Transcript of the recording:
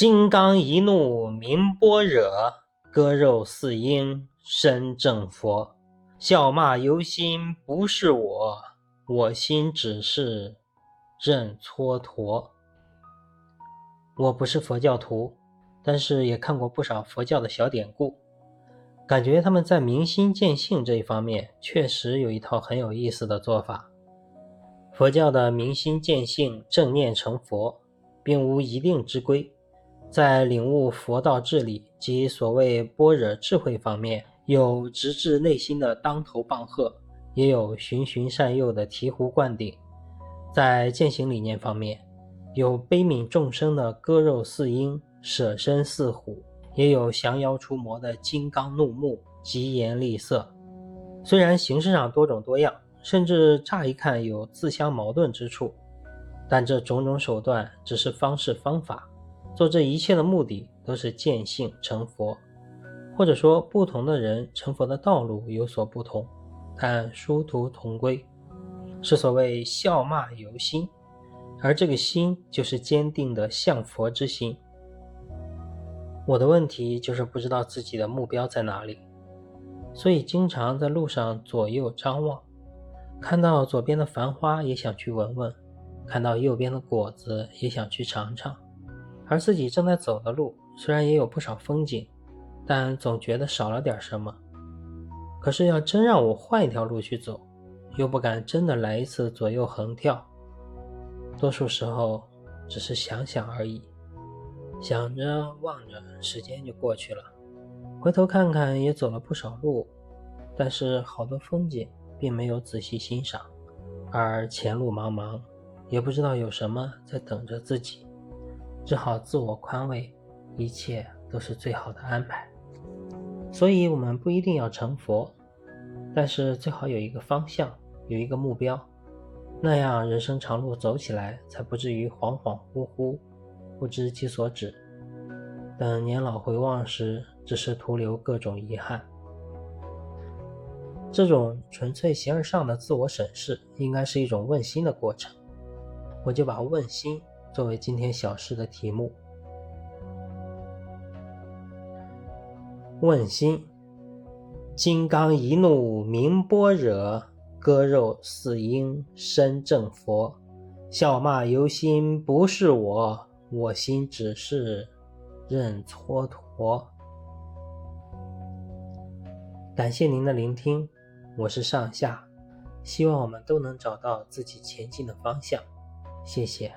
金刚一怒明般若，割肉四应身正佛。笑骂由心不是我，我心只是任蹉跎。我不是佛教徒，但是也看过不少佛教的小典故，感觉他们在明心见性这一方面确实有一套很有意思的做法。佛教的明心见性、正念成佛，并无一定之规。在领悟佛道智理及所谓般若智慧方面，有直至内心的当头棒喝，也有循循善诱的醍醐灌顶。在践行理念方面，有悲悯众生的割肉似鹰、舍身似虎，也有降妖除魔的金刚怒目、疾言厉色。虽然形式上多种多样，甚至乍一看有自相矛盾之处，但这种种手段只是方式方法。做这一切的目的都是见性成佛，或者说不同的人成佛的道路有所不同，但殊途同归，是所谓笑骂由心，而这个心就是坚定的向佛之心。我的问题就是不知道自己的目标在哪里，所以经常在路上左右张望，看到左边的繁花也想去闻闻，看到右边的果子也想去尝尝。而自己正在走的路，虽然也有不少风景，但总觉得少了点什么。可是要真让我换一条路去走，又不敢真的来一次左右横跳。多数时候只是想想而已，想着望着，时间就过去了。回头看看，也走了不少路，但是好多风景并没有仔细欣赏，而前路茫茫，也不知道有什么在等着自己。只好自我宽慰，一切都是最好的安排。所以，我们不一定要成佛，但是最好有一个方向，有一个目标，那样人生长路走起来才不至于恍恍惚惚，不知其所止。等年老回望时，只是徒留各种遗憾。这种纯粹形而上的自我审视，应该是一种问心的过程。我就把问心。作为今天小诗的题目，问心：金刚一怒明般若，割肉四应身正佛。笑骂由心不是我，我心只是任蹉跎。感谢您的聆听，我是上下，希望我们都能找到自己前进的方向。谢谢。